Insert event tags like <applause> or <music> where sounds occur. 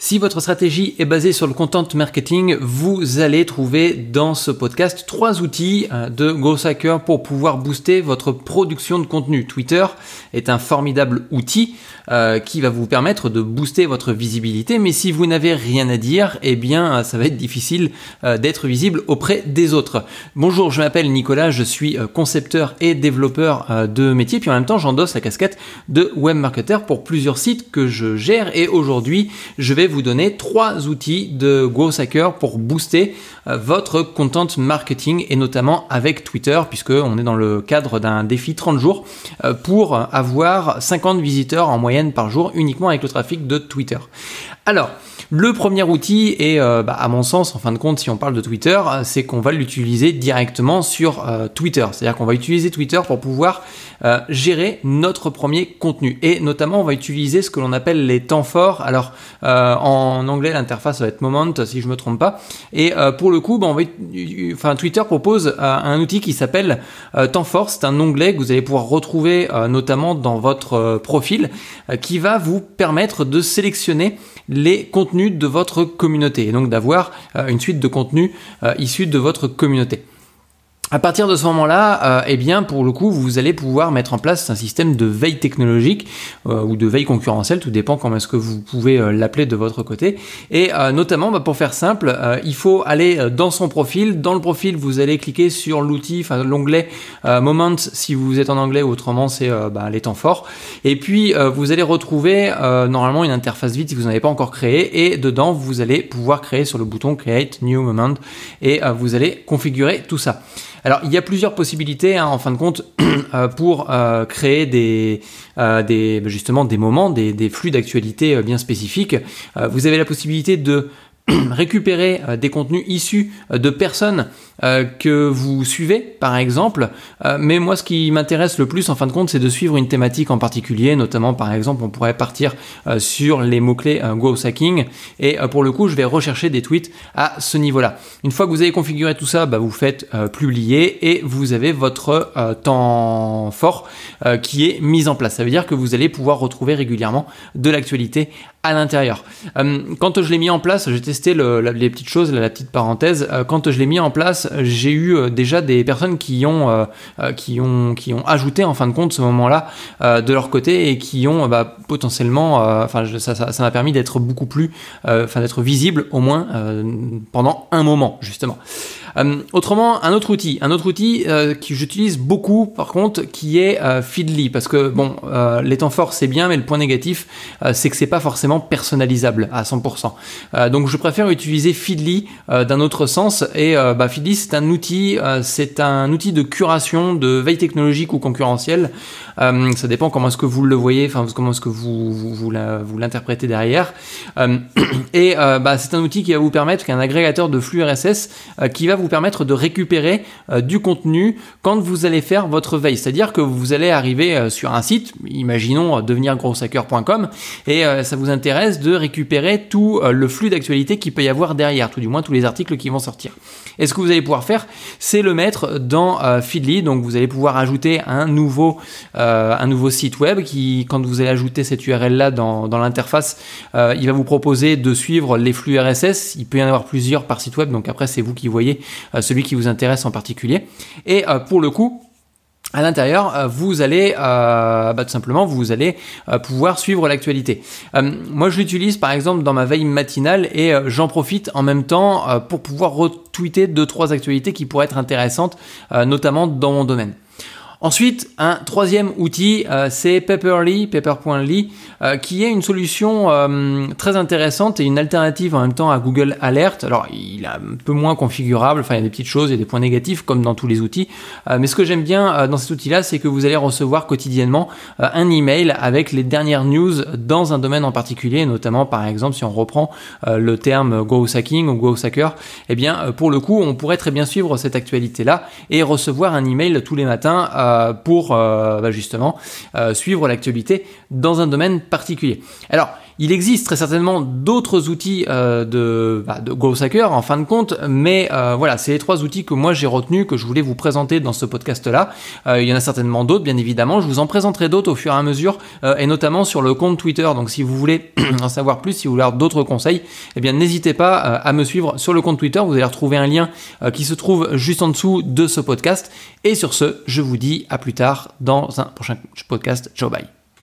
Si votre stratégie est basée sur le content marketing, vous allez trouver dans ce podcast trois outils euh, de Growth Hacker pour pouvoir booster votre production de contenu. Twitter est un formidable outil euh, qui va vous permettre de booster votre visibilité, mais si vous n'avez rien à dire, eh bien ça va être difficile euh, d'être visible auprès des autres. Bonjour, je m'appelle Nicolas, je suis concepteur et développeur de métier, puis en même temps j'endosse la casquette de web marketer pour plusieurs sites que je gère et aujourd'hui je vais vous donner trois outils de Growth Hacker pour booster euh, votre content marketing et notamment avec Twitter puisque on est dans le cadre d'un défi 30 jours euh, pour avoir 50 visiteurs en moyenne par jour uniquement avec le trafic de Twitter. Alors, le premier outil, et euh, bah, à mon sens, en fin de compte, si on parle de Twitter, c'est qu'on va l'utiliser directement sur Twitter. C'est-à-dire qu'on va utiliser Twitter pour pouvoir gérer notre premier contenu. Et notamment, on va utiliser ce que l'on appelle les temps forts. Alors, en anglais, l'interface va être Moment, si je me trompe pas. Et euh, pour le coup, bah, Twitter propose euh, un outil qui s'appelle euh, Temps Fort. C'est un onglet que vous allez pouvoir retrouver notamment dans votre profil, qui va vous permettre de sélectionner les contenus de votre communauté et donc d'avoir une suite de contenus issus de votre communauté. À partir de ce moment-là, euh, eh bien, pour le coup, vous allez pouvoir mettre en place un système de veille technologique euh, ou de veille concurrentielle, tout dépend comment est-ce que vous pouvez euh, l'appeler de votre côté. Et notamment, bah, pour faire simple, il faut aller dans son profil. Dans le profil, vous allez cliquer sur l'outil, enfin l'onglet Moment si vous êtes en anglais, autrement c'est bah, les temps forts. Et puis, vous allez retrouver normalement une interface vide si vous n'en avez pas encore créé. Et dedans, vous allez pouvoir créer sur le bouton Create New Moment et vous allez configurer tout ça. Alors, il y a plusieurs possibilités, hein, en fin de compte, <clears throat> euh, pour euh, créer des, euh, des, justement des moments, des, des flux d'actualité bien spécifiques. vous avez la possibilité de <clears throat> récupérer euh, des contenus issus euh, de personnes euh, que vous suivez, par exemple. mais moi, ce qui m'intéresse le plus, en fin de compte, c'est de suivre une thématique en particulier. Notamment, par exemple, on pourrait partir sur les mots-clés growth hacking. Et pour le coup, je vais rechercher des tweets à ce niveau-là. Une fois que vous avez configuré tout ça, bah, vous faites publier et vous avez votre temps fort qui est mis en place. Ça veut dire que vous allez pouvoir retrouver régulièrement de l'actualité à l'intérieur. quand je l'ai mis en place, testé les petites choses, la, petite parenthèse. Euh, quand je l'ai mis en place, j'ai eu euh, déjà des personnes qui ont, euh, qui ont, qui ont ajouté en fin de compte ce moment-là de leur côté et qui ont bah, potentiellement, enfin ça m'a permis d'être beaucoup plus, enfin d'être visible au moins pendant un moment justement. autrement, un autre outil, un autre outil que j'utilise beaucoup par contre, qui est Feedly, parce que bon, les temps forts c'est bien, mais le point négatif c'est que c'est pas forcément personnalisable à 100%. donc je préfère préfère utiliser Feedly euh, d'un autre sens. Et euh, bah, Feedly, c'est un outil, euh, c'est un outil de curation de veille technologique ou concurrentielle. ça dépend comment est-ce que vous le voyez, enfin comment est-ce que vous vous, l'interprétez derrière. <clears throat> et bah, c'est un outil qui va vous permettre, qui est un agrégateur de flux RSS, qui va vous permettre de récupérer du contenu quand vous allez faire votre veille. C'est-à-dire que vous allez arriver sur un site, imaginons devenirgrosshacker.com, et ça vous intéresse de récupérer tout le flux d'actualité qu'il peut y avoir derrière, tout du moins tous les articles qui vont sortir. Et ce que vous allez pouvoir faire, c'est le mettre dans euh, Feedly, donc vous allez pouvoir ajouter un nouveau, euh, un nouveau site web qui, quand vous allez ajouter cette URL là dans, dans l'interface, euh, il va vous proposer de suivre les flux RSS. Il peut y en avoir plusieurs par site web, donc après c'est vous qui voyez celui qui vous intéresse en particulier. Et pour le coup, à l'intérieur, euh, vous allez euh, bah, tout simplement vous allez euh, pouvoir suivre l'actualité. moi, je l'utilise par exemple dans ma veille matinale et j'en profite en même temps pour pouvoir retweeter deux trois actualités qui pourraient être intéressantes, notamment dans mon domaine. Ensuite, un troisième outil, euh, c'est Paperly, Paper.ly, euh, qui est une solution euh, très intéressante et une alternative en même temps à Google Alert. Alors, il est un peu moins configurable, enfin, il y a des petites choses, a des points négatifs comme dans tous les outils. mais ce que j'aime bien dans cet outil-là, c'est que vous allez recevoir quotidiennement un email avec les dernières news dans un domaine en particulier, notamment par exemple si on reprend le terme Go Hacking ou Go Hacker, eh bien, pour le coup, on pourrait très bien suivre cette actualité-là et recevoir un email tous les matins euh, pour euh, bah, justement euh, suivre l'actualité dans un domaine particulier. Alors, il existe très certainement d'autres outils euh, de, bah, Hacker en fin de compte, mais euh, voilà, c'est les trois outils que moi j'ai retenus, que je voulais vous présenter dans ce podcast-là. Euh, il y en a certainement d'autres, bien évidemment. Je vous en présenterai d'autres au fur et à mesure, et notamment sur le compte Twitter. Donc si vous voulez <clears throat> en savoir plus, si vous voulez avoir d'autres conseils, eh bien n'hésitez pas à me suivre sur le compte Twitter. Vous allez retrouver un lien qui se trouve juste en dessous de ce podcast. Et sur ce, je vous dis à plus tard dans un prochain podcast. Ciao, bye.